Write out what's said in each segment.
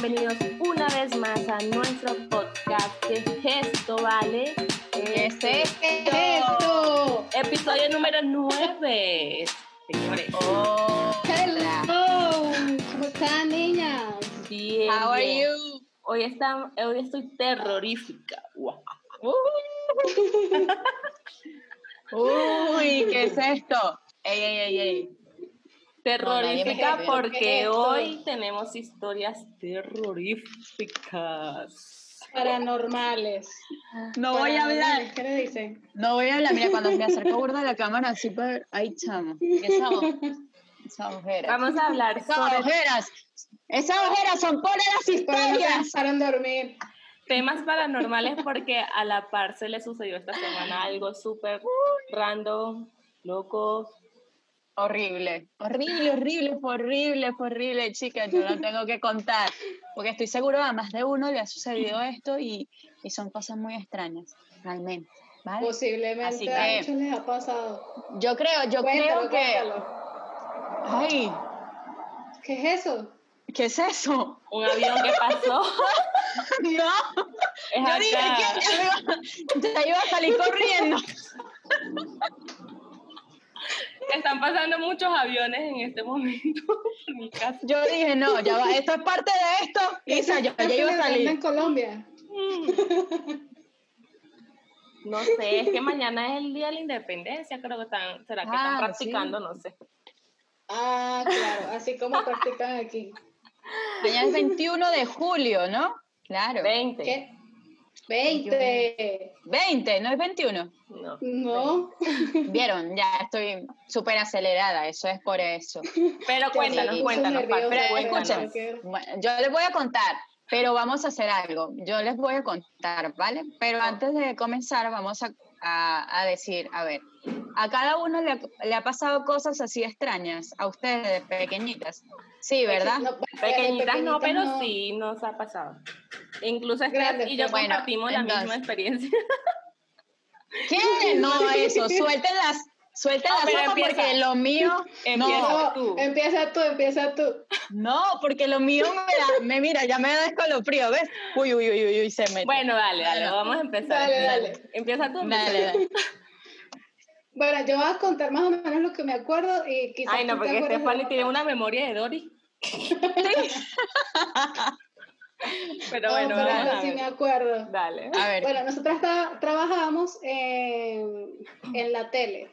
bienvenidos una vez más a nuestro podcast de Gesto, ¿vale? ¿Qué es Este, esto? Episodio número 9. Señores, Oh, Hello, ¿cómo están niñas? bien. How are bien. you? Hoy, está, hoy estoy terrorífica. Guau. Uy, ¿qué es esto? Ey, ey, ey, ey. Terrorífica No, porque hoy tenemos historias terroríficas. Paranormales. No voy a hablar. ¿Qué le dicen? No voy a hablar. Mira, cuando me acerco burda a la cámara, así para... Ay, chamo. Esa, esas ojeras. Vamos a hablar Esas sobre ojeras. Esas ojeras son por las Pero no se historias. dejaron dormir. temas paranormales porque a la par se le sucedió esta semana algo súper random, loco. Horrible, horrible, horrible, fue horrible, fue horrible, chicas, yo lo tengo que contar, porque estoy seguro a más de uno le ha sucedido esto y, y son cosas muy extrañas, realmente, ¿vale? Posiblemente Así a que- muchos les ha pasado. Yo creo, yo Cuéntalo, creo que... cuéntalo. Ay, ¿Qué es eso? ¿qué es eso? Un avión que pasó. No, Es yo acá. iba, ya iba a salir corriendo. Están pasando muchos aviones en este momento por mi casa. Yo dije, no, ya va, esto es parte de esto, Isa, yo ya iba a en salir. Colombia. No sé, es que mañana es el día de la independencia, creo que están, será que están Ah, practicando, sí. no sé. Ah, claro, así como practican aquí. Mañana es 21 de julio, ¿no? Claro. 20. ¿Qué? 20. 20, no es 21. No. No. Vieron, ya estoy súper acelerada, eso es por eso. Pero cuéntanos, Sí, cuéntanos, Pero cuéntanos. escuchen, bueno, yo les voy a contar, pero vamos a hacer algo. Yo les voy a contar, ¿vale? Pero antes de comenzar, vamos a, a- a decir, a ver, a cada uno le, ha- le ha pasado cosas así extrañas, a ustedes, pequeñitas. Sí, ¿verdad? No, Pequeñitas no, pero no. sí nos ha pasado. Incluso Steph y yo bueno, compartimos la misma experiencia. ¿Qué? No, eso, suelten las, suelten No, las porque lo mío, Empieza. no, tú. empieza tú, empieza tú. no, porque lo mío me, da- me mira, ya me da escalofrío, ¿ves? Uy, uy, uy, uy, uy, se mete. Bueno, dale, dale, Bueno. vamos a empezar. Dale, dale. Empieza tú. empieza Dale, dale. Bueno, yo voy a contar más o menos lo que me acuerdo y quizás Ay, no, porque Stephanie tiene una memoria de Dory. Pero No, bueno, pero sí me acuerdo. Dale. A ver, Bueno, nosotras tra- trabajamos en, en la tele.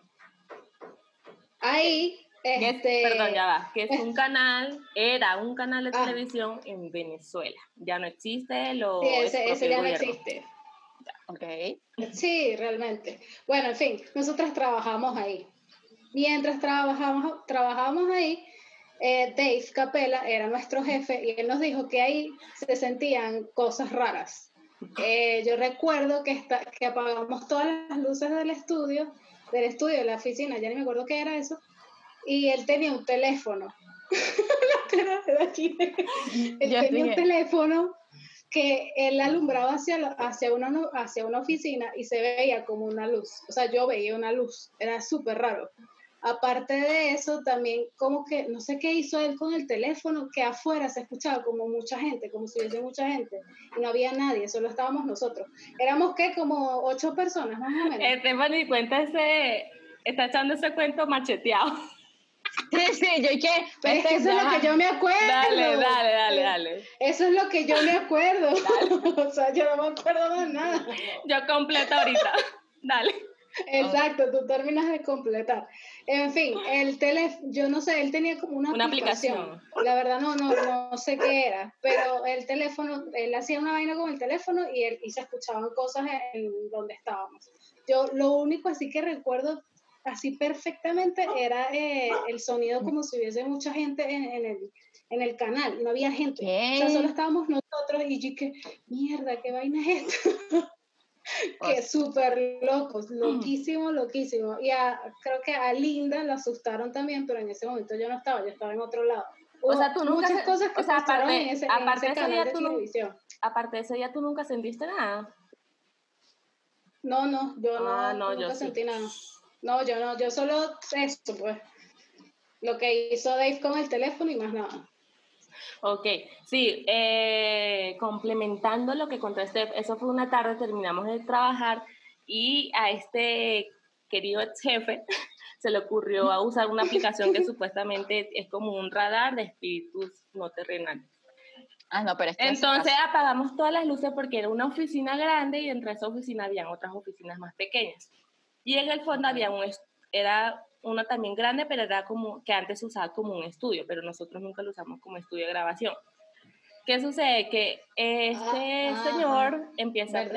Ahí, Que es- este, perdón, ya va. Que es un canal, era un canal de Ah. televisión en Venezuela. Ya no existe, lo sí, ese, ese ya el no gobierno. existe. ok. Sí, realmente. Bueno, en fin, nosotras trabajamos ahí. Mientras trabajamos, trabajamos ahí, eh, Dave Capella era nuestro jefe y él nos dijo que ahí se sentían cosas raras. Eh, yo recuerdo que, apagamos todas las luces del estudio, del estudio, de la oficina, ya ni me acuerdo qué era eso, y él tenía un teléfono. La cara de aquí. él Ya tenía un teléfono que él alumbraba hacia, la- hacia, una, hacia una oficina y se veía como una luz. O sea, yo veía una luz. Era súper raro. Aparte de eso, también como que, no sé qué hizo él con el teléfono, que afuera se escuchaba como mucha gente, como si hubiese mucha gente. Y no había nadie, solo estábamos nosotros. Éramos, ¿qué? Como ocho personas, más o menos. Stephanie cuenta ese, está echando ese cuento macheteado. Sí, sí, yo y qué. Pero es que eso es lo que yo me acuerdo. Dale, dale, dale, dale. Eso es lo que yo me acuerdo. o sea, yo no me acuerdo de nada. Yo completo ahorita. Dale. Exacto, tú terminas de completar. En fin, el teléfono, yo no sé, él tenía como una, Una aplicación. aplicación. La verdad no, no, no sé qué era, pero el teléfono, él hacía una vaina con el teléfono y, él, y se escuchaban cosas en donde estábamos. Yo lo único así que recuerdo así perfectamente era eh, el sonido como si hubiese mucha gente en, en el, en el canal, no había gente. O sea, solo estábamos nosotros y yo que, mierda, ¿qué vaina es esto? que súper locos, loquísimo, loquísimo. Y a- creo que a Linda la asustaron también, pero en ese momento yo no estaba, yo estaba en otro lado. O sea, tú nunca muchas cosas que o sea, aparte- en ese, aparte ese de ese canal día de tú televisión. Aparte de eso, ya tú nunca sentiste nada. No, no, yo no, Ah, no, nunca yo sí. sentí nada. No, yo no, yo solo esto, pues. Lo que hizo Dave con el teléfono y más nada. Ok, sí, eh, complementando lo que contó Steph, eso fue una tarde, terminamos de trabajar y a este querido ex jefe se le ocurrió a usar una aplicación que supuestamente es como un radar de espíritus no terrenales. Ah, no, pero es que Entonces apagamos todas las luces porque era una oficina grande y dentro de esa oficina habían otras oficinas más pequeñas. Y en el fondo había un, era una también grande, pero era como que antes se usaba como un estudio, pero nosotros nunca lo usamos como estudio de grabación. ¿Qué sucede? Que este Ah, señor empieza a,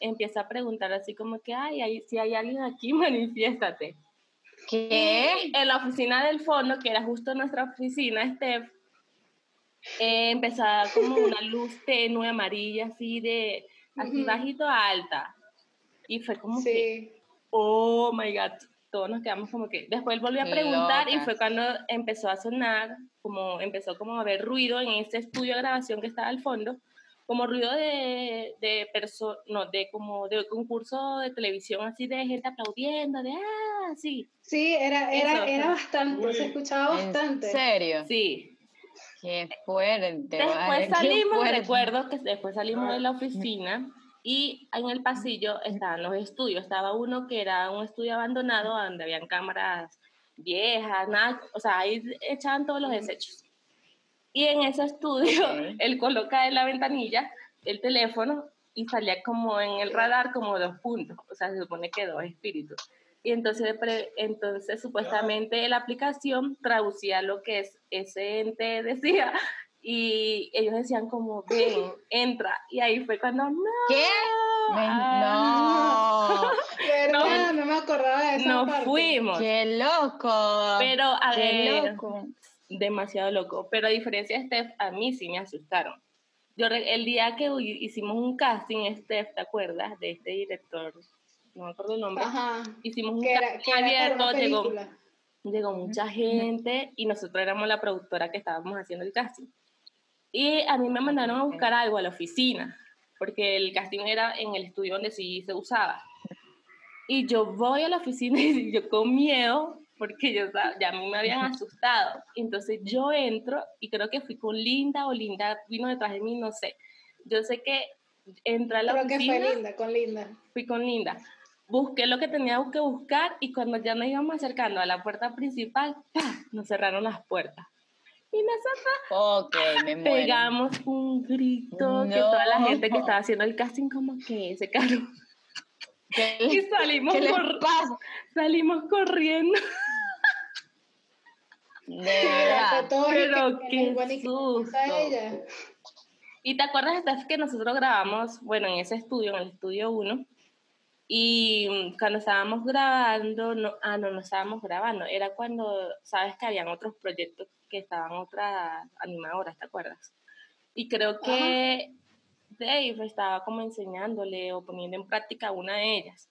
empieza a preguntar así como que, ay, ay, si hay alguien aquí, manifiéstate. ¿Qué? En la oficina del fondo, que era justo nuestra oficina, Steph, eh, empezó a dar como una luz tenue, amarilla, así de, así bajito a alta. Y fue como que, oh my God, todos nos quedamos como que, después él volvió a preguntar y fue cuando empezó a sonar, como empezó como a haber ruido en ese estudio de grabación que estaba al fondo, como ruido de, de perso no, de como de concurso de televisión, así de gente aplaudiendo, de, ah, sí, Sí, era, era, Eso. era bastante, se escuchaba ¿En bastante. serio? sí. Qué fuerte. Después salimos, fuerte. recuerdo que después salimos de la oficina y en el pasillo estaban los estudios. Estaba uno que era un estudio abandonado donde habían cámaras viejas, nada, o sea, ahí echaban todos los desechos. Y en ese estudio, Ok. él coloca en la ventanilla el teléfono y salía como en el radar como dos puntos, o sea, se supone que dos espíritus. Y entonces, entonces supuestamente la aplicación traducía lo que es ese ente decía y ellos decían como, ven, entra. Y ahí fue cuando, no. ¿Qué? Me- no. ¿Verdad? No, me acordaba de esa Nos parte. fuimos. Qué loco. Pero a Qué ver, loco. demasiado loco. Pero a diferencia de Steph, a mí sí me asustaron. Yo el día que hicimos un casting, Steph, ¿te acuerdas? De este director, no me acuerdo el nombre. Ajá. Hicimos un era, casting abierto, llegó, llegó mucha gente y nosotros éramos la productora que estábamos haciendo el casting. Y a mí me mandaron a buscar algo a la oficina, porque el casting era en el estudio donde sí se usaba. Y yo voy a la oficina y yo con miedo, porque yo ya a mí me habían asustado. Entonces yo entro y creo que fui con Linda o Linda vino detrás de mí, no sé. Yo sé que entré a la Creo que oficina fue linda, con linda. fui con Linda. Busqué lo que tenía que buscar y cuando ya nos íbamos acercando a la puerta principal, ¡pah! nos cerraron las puertas. Y nosotros Ok, me muero. pegamos un grito que toda la gente que estaba haciendo el casting como que se cayó. ¿Qué, Y salimos, cor- pasa? salimos corriendo. De verdad. todo Pero qué susto. Y te acuerdas, que nosotros grabamos, bueno, en ese estudio, en el estudio 1, y cuando estábamos grabando, no, ah, no, no estábamos grabando, era cuando, sabes que habían otros proyectos que estaban otras animadoras, ¿te acuerdas? Y creo que Dave estaba como enseñándole o poniendo en práctica una de ellas.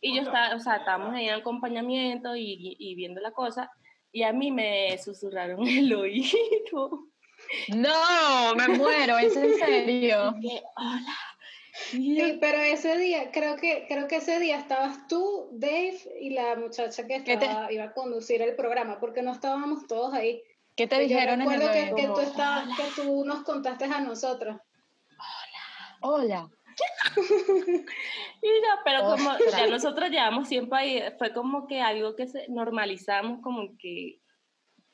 Y yo estaba, o sea, estábamos ahí en acompañamiento y, y viendo la cosa, y a mí me susurraron el oído. No, me muero, ¿es en serio? que, hola. Sí, pero ese día, creo que, creo que ese día estabas tú, Dave, y la muchacha que ¿Qué te- estaba, iba a conducir el programa, porque no estábamos todos ahí. ¿Qué te Yo dijeron en el recuerdo que, que tú Como, estabas, que tú nos contaste a nosotros. Hola. Y ya, pero como Ostras. ya nosotros llevamos tiempo ahí, fue como que algo que se normalizamos, como que,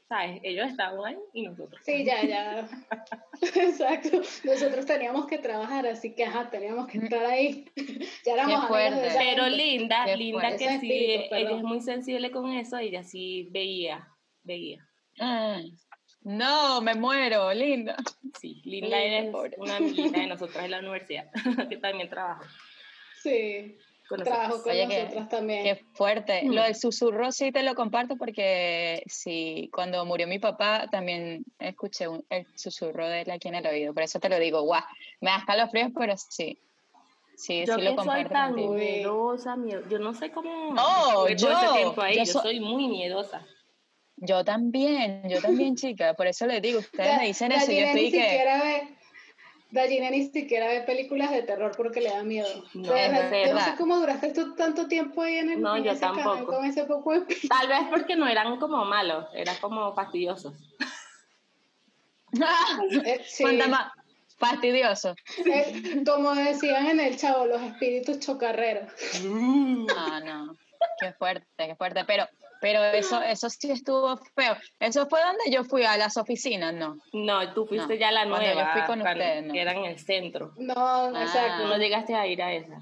¿sabes? Ellos estaban ahí y nosotros. Sí, ya, ya. Exacto. Nosotros teníamos que trabajar, así que ajá, teníamos que estar ahí. ya éramos fuerte. Pero gente. linda, Qué linda fuerte. que sí, espíritu, ella es muy sensible con eso, ella sí veía, veía. Ah, No, me muero, linda. Sí, Linda Linda, es pobre. una amiguita de nosotras en la universidad, que también trabaja Sí, con trabajo con Oye, que- nosotras también. Qué fuerte. Mm. Lo del susurro sí te lo comparto porque sí, cuando murió mi papá también escuché un- el susurro de él aquí en el oído. Por eso te lo digo, guau. Me da escalofríos, pero sí. Sí, Yo sí lo soy comparto tan contigo. miedosa, miedo- yo no sé cómo No, ese yo- tiempo ahí, yo yo so- soy muy miedosa. Yo también, yo también, chica. Por eso les digo, ustedes Da- me dicen eso y yo ni estoy que... siquiera ve, Dallina ni siquiera ve películas de terror porque le da miedo. No, De es verdad, yo no verdad. sé cómo duraste tú tanto tiempo ahí en, el, No, en yo ese canal tampoco. con ese poco de Tal vez porque no eran como malos, eran como fastidiosos. Sí. Fastidioso. Eh, como decían en el chavo, los espíritus chocarreros. No, no. Qué fuerte, qué fuerte. Pero, pero eso, eso sí estuvo feo. Eso fue donde yo fui a las oficinas, ¿no? No, tú fuiste No, ya a la cuando yo nueva, fui con ustedes, no. que era en el centro. No, Ah. exacto. Tú no llegaste a ir a esa.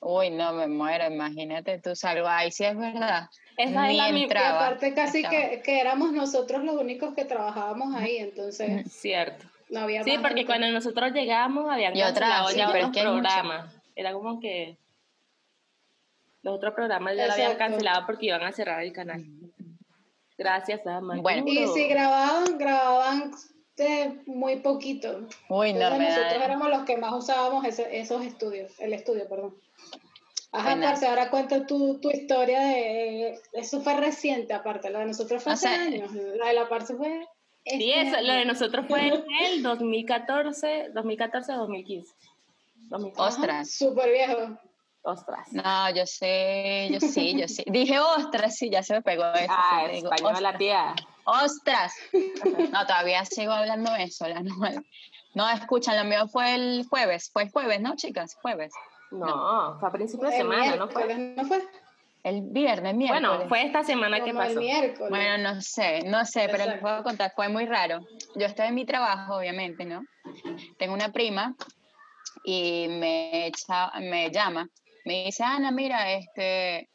Uy, no me muero, imagínate tú salgo ahí, sí es verdad. Esa Ni es la mi- Y entraba. aparte casi que, que éramos nosotros los únicos que trabajábamos ahí, entonces Cierto. no había Sí, porque gente. cuando nosotros llegamos habían Y otra, cancelado sí, ya pero es otros programas. Era como que los otros programas ya lo habían cancelado porque iban a cerrar el canal. Gracias. Bueno. Y si grababan, grababan de muy poquito. Uy, no Entonces nosotros éramos los que más usábamos ese- esos estudios, el estudio, perdón. Ajá, parce, ahora cuenta tu, tu historia de... Eso fue reciente, aparte, la de nosotros fue O hace sea, años, la de la parce fue... Sí, este eso, lo de nosotros fue en el 2014, 2014 2015. 2015. Ostras. Súper viejo. Ostras. No, yo sé, yo sí, yo sí. Dije ostras, sí, ya se me pegó eso. Ah, sí, te digo, española, tía. ostras. No, todavía sigo hablando eso. La no, no, escuchan, lo mío fue el jueves. Fue el jueves, ¿no, chicas? Jueves. No, fue a principio de semana, ¿no fue? ¿no fue? El viernes, miércoles. Bueno, fue esta semana que Como el pasó. miércoles. Bueno, no sé, no sé, pero les puedo contar, fue muy raro. Yo estaba en mi trabajo, obviamente, ¿no? Tengo una prima y me, echa, me llama, me dice, Ana, mira, este,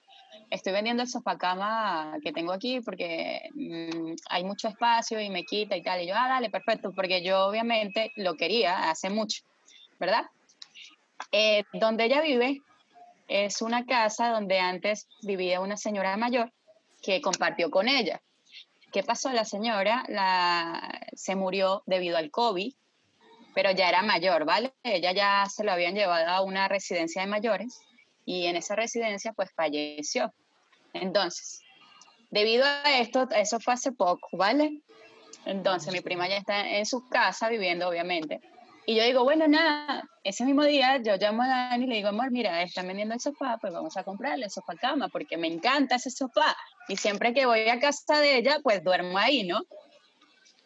estoy vendiendo el sofá cama que tengo aquí porque mm, hay mucho espacio y me quita y tal. Y yo, ah, dale, perfecto, porque yo obviamente lo quería hace mucho, ¿verdad? Eh, donde ella vive es una casa donde antes vivía una señora mayor que compartió con ella. ¿Qué pasó? La señora la, se murió debido al COVID, pero ya era mayor, ¿vale? Ella ya se lo habían llevado a una residencia de mayores y en esa residencia pues falleció. Entonces, debido a esto, eso fue hace poco, ¿vale? Entonces mi prima ya está en su casa viviendo, obviamente. Y yo digo, bueno, nada, ese mismo día yo llamo a Dani y le digo, amor, mira, están vendiendo el sofá, pues vamos a comprarle el sofá cama, porque me encanta ese sofá. Y siempre que voy a casa de ella, pues duermo ahí, ¿no?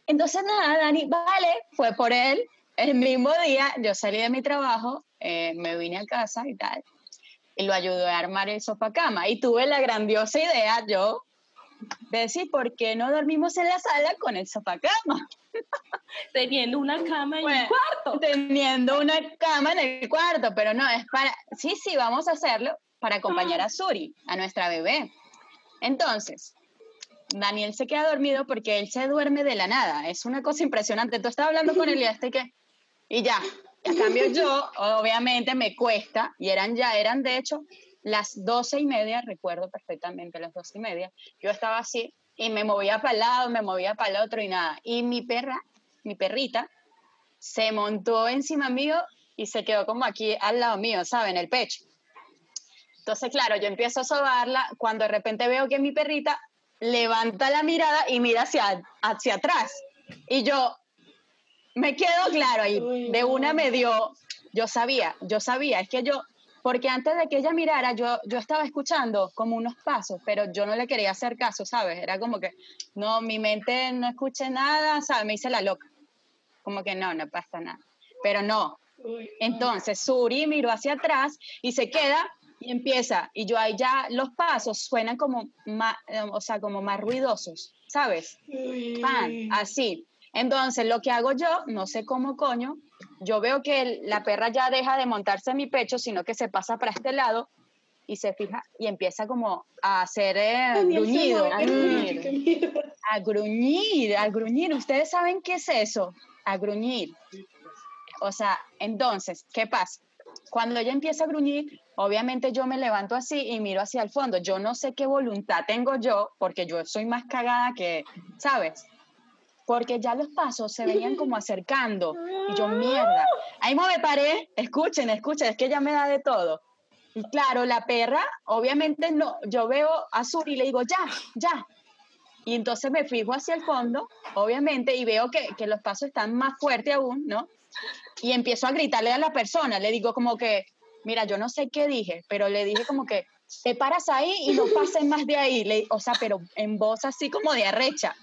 Entonces, nada, Dani, vale, fue por él. El mismo día yo salí de mi trabajo, eh, me vine a casa y tal, y lo ayudé a armar el sofá cama. Y tuve la grandiosa idea, yo, de decir, ¿por qué no dormimos en la sala con el sofá cama? Teniendo una cama en Bueno, el cuarto. Teniendo una cama en el cuarto, pero no, es para, sí, sí, vamos a hacerlo para acompañar a Suri, a nuestra bebé. Entonces, Daniel se queda dormido porque él se duerme de la nada, es una cosa impresionante. Tú estás hablando con él y este que, y ya, a cambio yo, obviamente me cuesta, y eran ya, eran de hecho las doce y media, recuerdo perfectamente las doce y media, yo estaba así y me movía para el lado, me movía para el otro y nada. Y mi perra, mi perrita, se montó encima mío y se quedó como aquí al lado mío, ¿saben? En el pecho. Entonces, claro, yo empiezo a sobarla cuando de repente veo que mi perrita levanta la mirada y mira hacia, hacia atrás. Y yo me quedo claro ahí. Uy, De una me dio, yo sabía, yo sabía, es que yo, porque antes de que ella mirara, yo, yo estaba escuchando como unos pasos, pero yo no le quería hacer caso, ¿sabes? Era como que, no, mi mente no escuché nada, ¿sabes? Me hice la loca. Como que no, no pasa nada. Pero no, Uy, entonces Suri miró hacia atrás y se queda y empieza. Y yo ahí ya los pasos suenan como más, o sea, como más ruidosos, ¿sabes? Pan, así. Entonces lo que hago yo, no sé cómo coño, yo veo que la perra ya deja de montarse en mi pecho, sino que se pasa para este lado y se fija y empieza como a hacer eh, gruñido, a gruñir, a gruñir, a gruñir. ¿Ustedes saben qué es eso? A gruñir. O sea, entonces, ¿qué pasa? Cuando ella empieza a gruñir, obviamente yo me levanto así y miro hacia el fondo. Yo no sé qué voluntad tengo yo, porque yo soy más cagada que, ¿sabes? Porque ya los pasos se veían como acercando. Y yo, mierda. Ahí me paré, escuchen, escuchen, es que ella me da de todo. Y claro, la perra, obviamente no, yo veo a Suri y le digo, ya, ya. Y entonces me fijo hacia el fondo, obviamente, y veo que, que los pasos están más fuertes aún, ¿no? Y empiezo a gritarle a la persona, le digo como que, mira, yo no sé qué dije, pero le dije como que, te paras ahí y no pases más de ahí. Le, o sea, pero en voz así como de arrecha,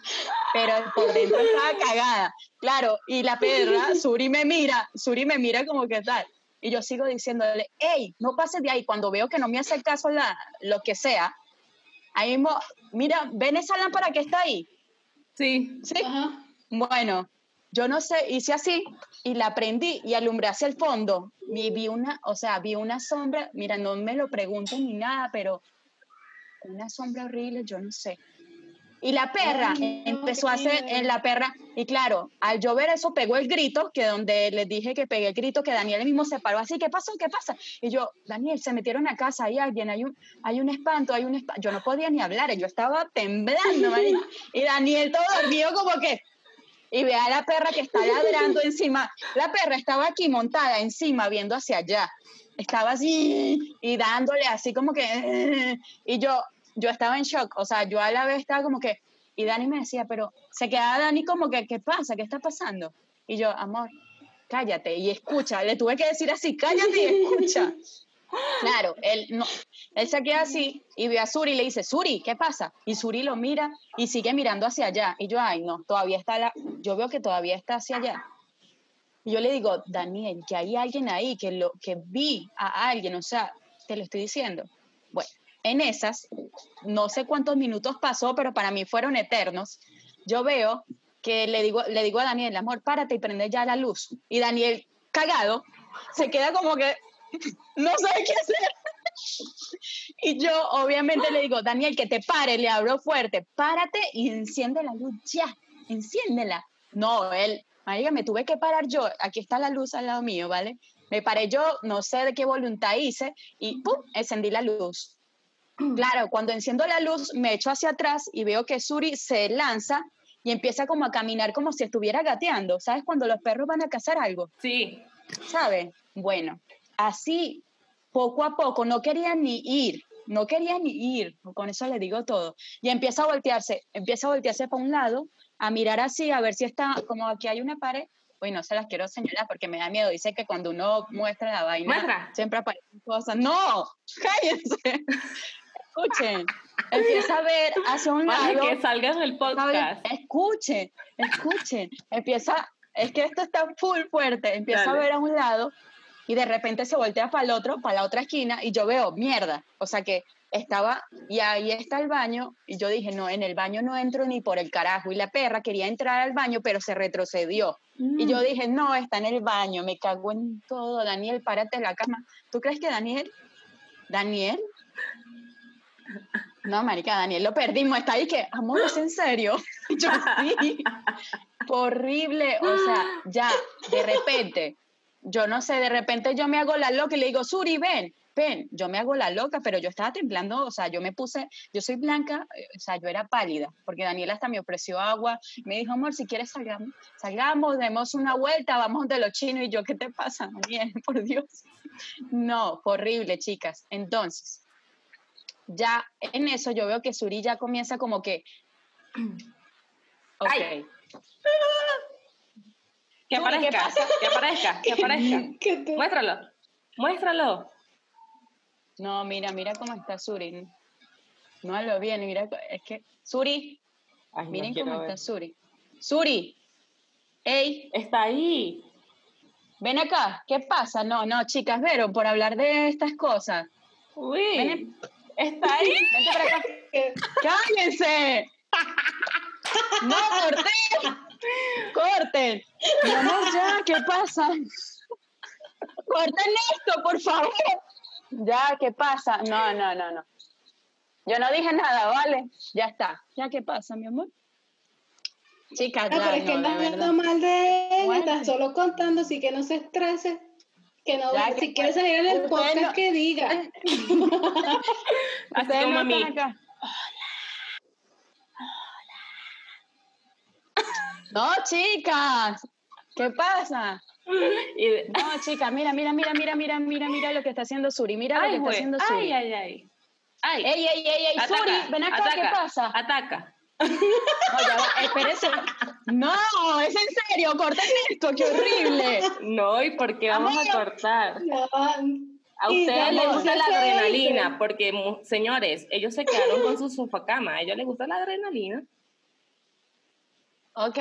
pero por dentro estaba cagada. Claro, y la perra, Suri me mira, Suri me mira como que tal. Y yo sigo diciéndole, hey, no pases de ahí. Cuando veo que no me hace caso la, lo que sea, ahí mismo, mira, ven esa lámpara que está ahí. Sí. Sí. Bueno, yo no sé, hice así y la prendí y alumbré hacia el fondo. Y vi una, o sea, vi una sombra, mira, no me lo pregunten ni nada, pero una sombra horrible, yo no sé. Y la perra empezó a hacer en la perra, y claro, al yo ver eso pegó el grito, que donde les dije que pegué el grito, que Daniel mismo se paró así, ¿qué pasó? ¿Qué pasa? Y yo, Daniel, se metieron a casa, hay alguien, hay un, hay un espanto, hay un espanto. Yo no podía ni hablar, yo estaba temblando, y Daniel todo dormido como que, y ve a la perra que está ladrando encima. La perra estaba aquí montada encima, viendo hacia allá. Estaba así y dándole así como que... Y yo, yo estaba en shock, o sea, yo a la vez estaba como que... Y Dani me decía, pero se quedaba Dani como que, ¿qué pasa? ¿Qué está pasando? Y yo, amor, cállate y escucha. Le tuve que decir así, cállate y escucha. Claro, él, no, él se queda así y ve a Suri y le dice, Suri, ¿qué pasa? Y Suri lo mira y sigue mirando hacia allá. Y yo, ay, no, todavía está la, yo veo que todavía está hacia allá. Y yo le digo, Daniel, que hay alguien ahí, que, lo, que vi a alguien, o sea, te lo estoy diciendo. Bueno, en esas, no sé cuántos minutos pasó, pero para mí fueron eternos. Yo veo que le digo, le digo a Daniel, amor, párate y prende ya la luz. Y Daniel, cagado, se queda como que no sabe qué hacer. Y yo obviamente le digo, Daniel, que te pare, le hablo fuerte, párate y enciende la luz ya, enciéndela. No, él, María, me tuve que parar yo, aquí está la luz al lado mío, ¿vale? Me paré yo, no sé de qué voluntad hice y ¡pum! encendí la luz. Claro, cuando enciendo la luz me echo hacia atrás y veo que Suri se lanza y empieza como a caminar como si estuviera gateando. ¿Sabes cuando los perros van a cazar algo? Sí. ¿Sabes? Bueno, así, poco a poco, no quería ni ir, no quería ni ir, con eso le digo todo. Y empieza a voltearse, empieza a voltearse para un lado, a mirar así, a ver si está, como aquí hay una pared, uy, no se las quiero señalar porque me da miedo, dice que cuando uno muestra la vaina, siempre aparecen cosas. No, cállense. Escuchen, empieza a ver hacia un lado. que salgan el podcast. Escuchen, escuchen. Empieza, es que esto está full fuerte. Empieza a ver a un lado y de repente se voltea para el otro, para la otra esquina y yo veo mierda. O sea que estaba, y ahí está el baño, y yo dije, no, en el baño no entro ni por el carajo. Y la perra quería entrar al baño, pero se retrocedió. Y yo mm. dije, no, está en el baño, me cago en todo. Daniel, párate en la cama. ¿Tú crees que Daniel? ¿Daniel? No, marica, Daniel, lo perdimos. Está ahí que, amor, ¿es en serio? Yo sí. Horrible. O sea, ya, de repente, yo no sé, de repente yo me hago la loca y le digo, Suri, ven, ven, yo me hago la loca, pero yo estaba temblando, o sea, yo me puse, yo soy blanca, eh, o sea, yo era pálida, porque Daniela hasta me ofreció agua, me dijo, amor, si quieres salgamos, salgamos, demos una vuelta, vamos de los chinos, y yo, ¿qué te pasa, Daniel? Por Dios. No, horrible, chicas. Entonces, ya en eso yo veo que Suri ya comienza como que, ok. Que aparezca, que aparezca, que aparezca. Muéstralo, muéstralo. No, mira, mira cómo está Suri. No lo viene, mira, es que Suri, miren cómo está Suri. Suri, ey. Está ahí. Ven acá, ¿qué pasa? No, no, chicas, vieron, por hablar de estas cosas. Uy, está ahí. Vente para acá. ¡Cállense! ¡No, corten! ¡Corten! Mi amor, ya, ¿qué pasa? ¡Corten esto, por favor! Ya, ¿qué pasa? No, no, no, no. Yo no dije nada, ¿vale? Ya está. ¿Ya qué pasa, mi amor? Chicas, no, ya, pero es que no, hablando mal de él, estás solo contando, así que no se estrese. Que no, si quieres salir en el podcast, que diga. Así como a mí. Acá. No, chicas, ¿qué pasa? No, chicas, mira, mira, mira, mira, mira, mira, mira lo que está haciendo Suri, mira lo que está haciendo Suri. Ay, ay, ay. Ey, ey, ey, ey, Suri, ven acá, ¿qué pasa? Ataca. No, ya espérese. No, es en serio, corten esto, qué horrible. No, ¿y por qué vamos a cortar? No, A ustedes les gusta la adrenalina, porque, señores, ellos se quedaron con su sofacama. A ellos les gusta la adrenalina. Ok,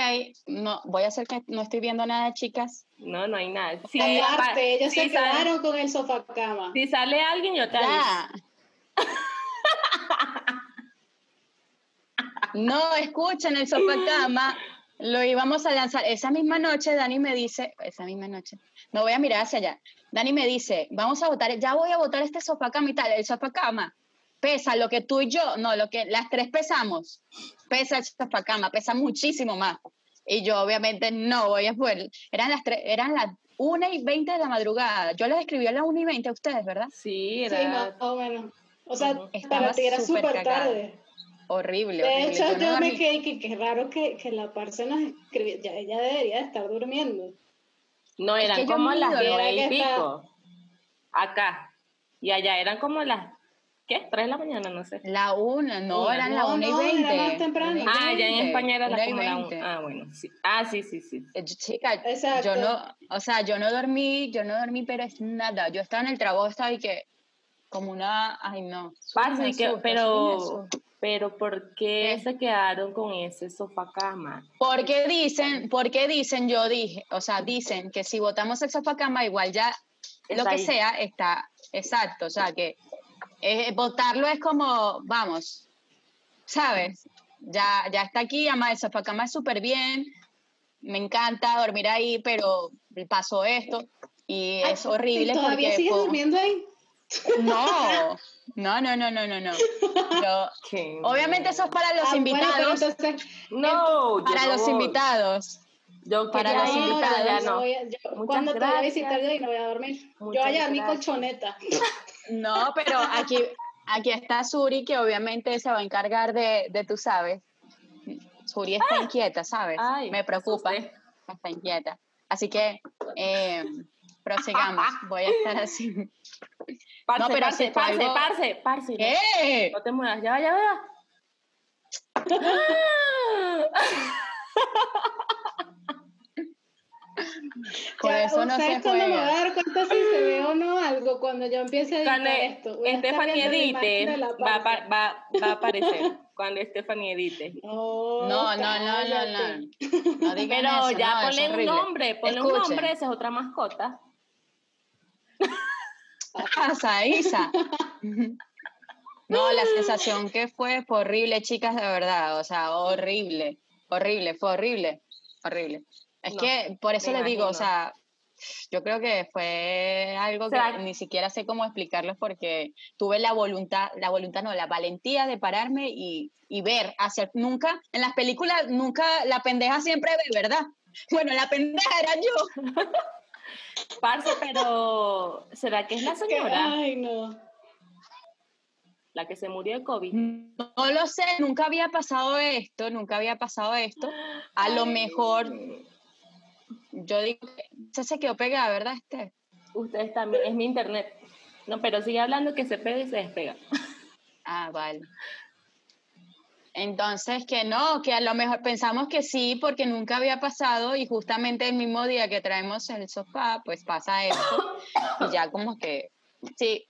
no, voy a hacer que no estoy viendo nada, chicas. No, no hay nada. Aparte, apa- ellos si se sale- quedaron con el sofá cama. si sale alguien, yo te. Ya. No, escuchen, el sofá cama lo íbamos a lanzar. Esa misma noche, Dani me dice, esa misma noche, no voy a mirar hacia allá. Dani me dice, vamos a votar, ya voy a votar este sofá cama y tal. El sofá cama pesa lo que tú y yo, no, lo que las tres pesamos. Pesa el sofá cama, pesa muchísimo más. Y yo, obviamente, no voy a poder. Eran las tres, eran las 1 y 20 de la madrugada. Yo les escribí a las 1 y 20 a ustedes, ¿verdad? Sí, Sí, era... más o menos. O sea. Estaba para ti era súper tarde. Horrible, De horrible. hecho, no yo me quedé que qué raro que, que la parce nos escribió. Ya ella debería de estar durmiendo. No, Es eran que como las nueve y que está- pico. Acá. Y allá eran como las, ¿qué? Tres de la mañana, no sé. La una, no, Una. eran la No, una y era veinte. más temprano. una y Ah, ya en 20, España era la una y como la veinte. un- Ah, bueno, sí. Ah, sí, sí, sí. Eh, yo- Chica, Exacto. yo no, o sea, yo no dormí, yo no dormí, pero es nada. Yo estaba en el trabajo, estaba y que, como una, ay no. Me que- pero, pero ¿por qué ¿Qué? se quedaron con ese sofá cama? Porque dicen, porque dicen, yo dije, o sea, dicen que si votamos el sofá cama, igual ya lo que ahí. sea está exacto. O sea, que eh, votarlo es como, vamos, ¿sabes? Ya, ya está aquí, ama el sofá cama es súper bien, me encanta dormir ahí, pero pasó esto y Ay, es horrible ¿y ¿Todavía porque sigues durmiendo ahí? no, no, no, no, no, no, no. Yo- obviamente eso es para los Ah, bueno, invitados, entonces, No, yo para los invitados. Yo para los ir, no, pero yo ya no no. voy a- yo- Muchas cuando te voy a visitar yo ahí no voy a dormir. yo Muchas voy a llevar mi colchoneta. No, pero aquí, aquí está Suri, que obviamente se va a encargar de, de tú sabes. Suri está inquieta, ¿sabes? Ay, Me preocupa, asusté. está inquieta. Así que, eh, prosigamos. Voy a estar así. Parce, No, pero parce, parce, algo- parce, parce. no- ¿Qué? No te muevas, ya va, ya va. Con Ya, eso no se ¿Ustedes cuándo me voy a dar cuenta si se ve o no algo cuando yo empiece a editar Cuando esto? Stephanie edite, va, va, va a aparecer. Cuando Stephanie edite. No, No, no, no, no, Pero eso, ya no, ponle un nombre, ponle un nombre, esa es otra mascota. ¿Qué pasa, Isa? No, la sensación que fue fue horrible, chicas, de verdad. O sea, horrible, horrible, fue horrible, horrible. Es No, que por eso les digo, o sea, yo creo que fue algo que ¿Será- ni siquiera sé cómo explicarles porque tuve la voluntad, la voluntad no, la valentía de pararme y, y ver, hacer, nunca, en las películas, nunca, la pendeja siempre ve, ¿verdad? Bueno, la pendeja era yo. Parce, pero ¿será que es la señora Ay, no. la que se murió de COVID? No lo sé, nunca había pasado esto, nunca había pasado esto. A lo mejor, yo digo, que se quedó pegada, ¿verdad, este? Ustedes también, es mi internet. No, pero sigue hablando que se pega y se despega. Ah, vale. Entonces, que no, que a lo mejor pensamos que sí, porque nunca había pasado y justamente el mismo día que traemos el sofá, pues pasa esto. Y ya como que, sí,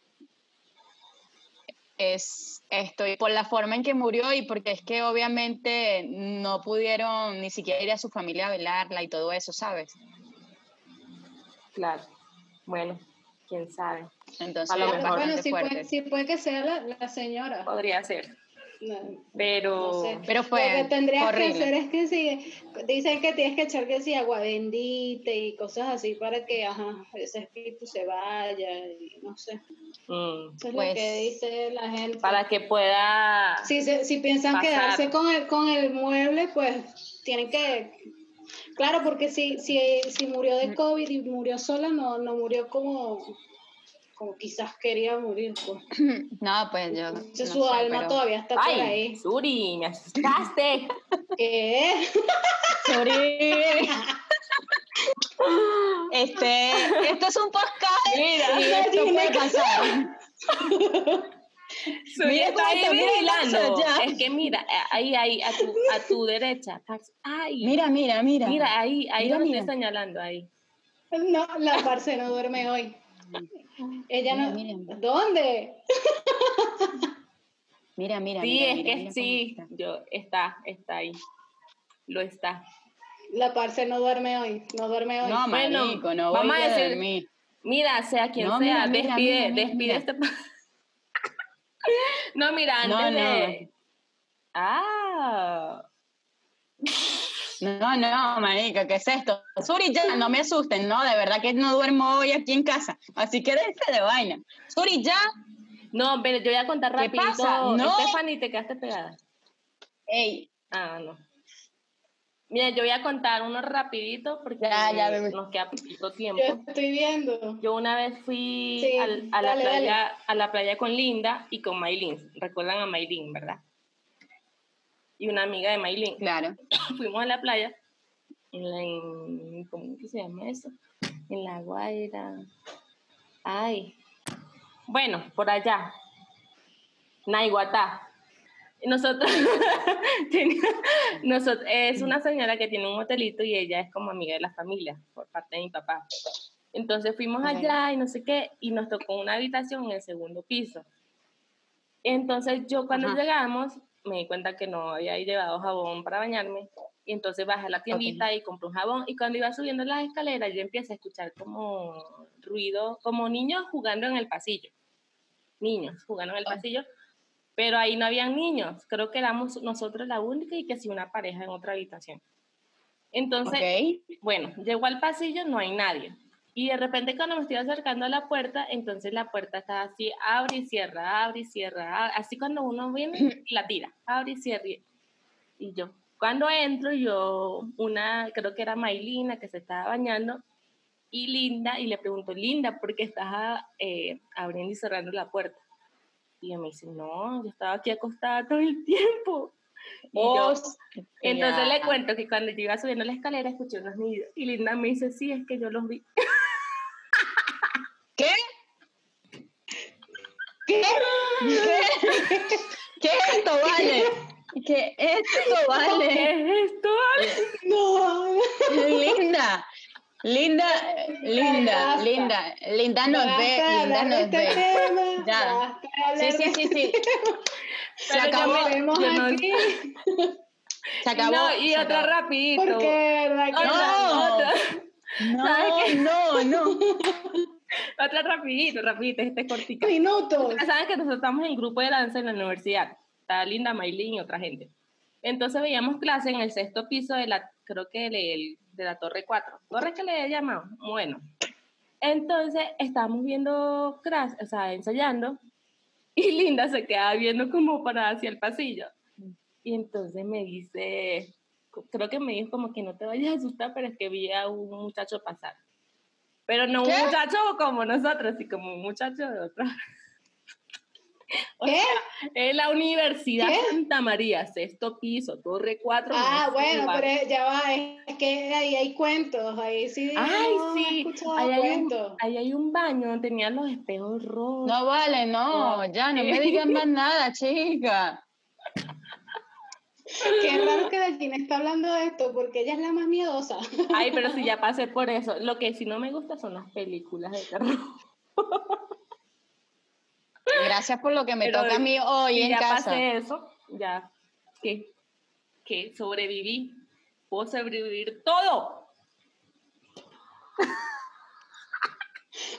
es esto, y por la forma en que murió y porque es que obviamente no pudieron ni siquiera ir a su familia a velarla y todo eso, ¿sabes? Claro. Bueno, quién sabe. Entonces, A lo es mejor. Bueno, sí puede, sí puede que sea la, la señora. Podría ser. No, Pero. no sé. Pero fue Lo que tendrías que hacer es que si dicen que tienes que echar que si agua bendita y cosas así para que ajá, ese espíritu se vaya y no sé. mm, Eso es Pues, lo que dice la gente. para que pueda. Si, se- si piensan pasar. quedarse con el, con el mueble, pues tienen que... Claro, porque si, si, si murió de COVID y murió sola, no, no murió como, como quizás quería morir. Pues. No, pues yo. Entonces no su sé, alma pero- todavía está por ¡Ay! ahí. Suri, me asustaste. ¿Qué? Suri. Este, esto es un podcast Mira, y esto puede pasar. Suri Mira vigilando. Es que mira, ahí, ahí, a tu, a tu derecha. ¡Ay! Mira, mira, mira. Mira, ahí, ahí Mira, lo mira. estoy señalando, ahí. No, la parce no duerme hoy. Ella no. Mira, mira. ¿Dónde? Mira, mira. Sí, mira, es mira, que mira sí, está. yo, está, está ahí. Lo está. La parce no duerme hoy. No duerme hoy. No, Bueno, marico, no vamos voy a a decir- dormir. Mira, sea quien No, sea, mira, mira, despide, mira, mira, despide mira. este. no, mira, antes No, no. de. Ah. No, no, marica, ¿qué es esto? Suri, ya, no me asusten, no, de verdad que no duermo hoy aquí en casa, así que déjense de vaina. Suri, ya, No, pero yo voy a contar ¿Qué rapidito. pasa? No. Stephanie, te quedaste pegada. ey, Ah, no. Mira, yo voy a contar uno rapidito porque Ya, ya, nos queda poquito tiempo. Yo estoy viendo. Yo una vez fui Sí, al- a, la dale, playa, a la playa con Linda y con Maylin. Recuerdan a Maylin, ¿verdad? Y una amiga de Maylin. claro, Fuimos a la playa. En la, en- ¿Cómo que se llama eso? En la Guaira. Ay. Bueno, por allá. Naiguatá. Nosotros, nosotros, es una señora que tiene un hotelito y ella es como amiga de la familia por parte de mi papá. Entonces fuimos allá y no sé qué, y nos tocó una habitación en el segundo piso. Entonces yo cuando Ajá. llegamos me di cuenta que no había llevado jabón para bañarme y entonces bajé a la tiendita y compré un jabón y cuando iba subiendo las escaleras yo empecé a escuchar como ruido, como niños jugando en el pasillo. Niños jugando en el pasillo, pero ahí no habían niños, creo que éramos nosotros la única y que sí una pareja en otra habitación. Entonces, bueno, llego al pasillo, no hay nadie. Y de repente cuando me estoy acercando a la puerta, entonces la puerta está así, abre y cierra, abre y cierra, a- así cuando uno viene la tira, abre y cierra. Y- yo, cuando entro, yo, una, creo que era Maylina que se estaba bañando, y Linda, y le pregunto, Linda, ¿por qué estás eh, abriendo y cerrando la puerta? Y ella me dice, no, yo estaba aquí acostada todo el tiempo. Y yo, Hostia. entonces le cuento que cuando yo iba subiendo la escalera escuché unos niños y Linda me dice, sí, es que yo los vi. ¿Qué? ¿Qué? ¿Qué? ¿Qué es esto, vale? ¿Qué es esto, vale? ¿Qué es esto? No. Linda, linda, linda, linda, linda nos ve, linda nos este ve. Ya. Sí, sí, sí, este sí. tema. Se acabó, se acabó. No, y otra rapidito. otra, ¿Sabes No, no, no. otra rapidito, rapidito, este es cortito. minutos. Saben que nosotros estamos en grupo de danza en la universidad. Está Linda, Maylin y otra gente. Entonces veíamos clase en el sexto piso de la, creo que el- de la Torre 4. ¿Torre que le he llamado? Bueno. Entonces estábamos viendo clase, o sea, ensayando, y Linda se queda viendo como para hacia el pasillo. Y entonces me dice, creo que me dijo como que no te vayas a asustar, pero es que vi a un muchacho pasar. Pero no ¿Qué? un muchacho como nosotros, sino como un muchacho de otra. O ¿Qué? sea, en la Universidad ¿Qué? Santa María, sexto piso, Torre 4. Ah, bueno, pero ya va, es que ahí hay cuentos, ahí sí. Ay, no sí, ahí hay, un, cuentos. ahí hay un baño donde tenían los espejos rojos. No vale, no, ya no me digan más nada, chica. Qué raro que Delfina está hablando de esto, porque ella es la más miedosa. Ay, pero si ya pasé por eso. Lo que sí no me gusta son las películas de terror. Gracias por lo que me Pero toca a mí hoy en ya casa. pasé eso, ya, ¿qué? Que sobreviví. Puedo sobrevivir todo.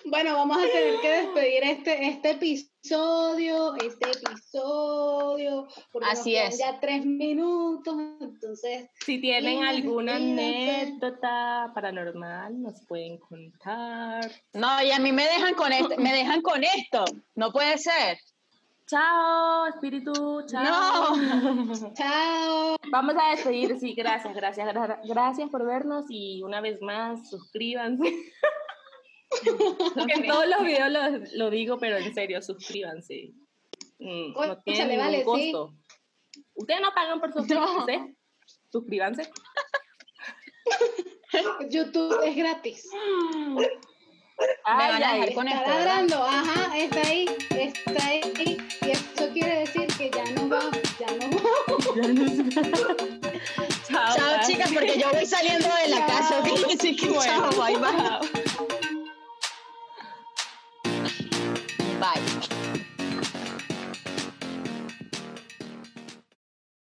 Bueno, vamos a tener que despedir este, este episodio, este episodio, porque nos Así quedan es. ya tres minutos, entonces, Si tienen alguna anécdota paranormal, nos pueden contar. No, y a mí me dejan con esto, me dejan con esto. No puede ser. Chao, espíritu, chao. No. chao. Vamos a despedir, sí, gracias, gracias, gra- gracias por vernos y una vez más, suscríbanse. en todos los videos lo, lo digo, pero en serio, suscríbanse. Mm, no tiene ningún vale, sí. costo. Ustedes no pagan por suscribirse. Suscríbanse. YouTube es gratis. Me Ay, van a dejar con Está esto, ¿verdad? ladrando, ajá, está ahí, está ahí. Y eso quiere decir que ya no va, ya no va. Chao, chicas, porque yo voy saliendo de la casa. ¿ok? Así que chao, bye, bye. Chao.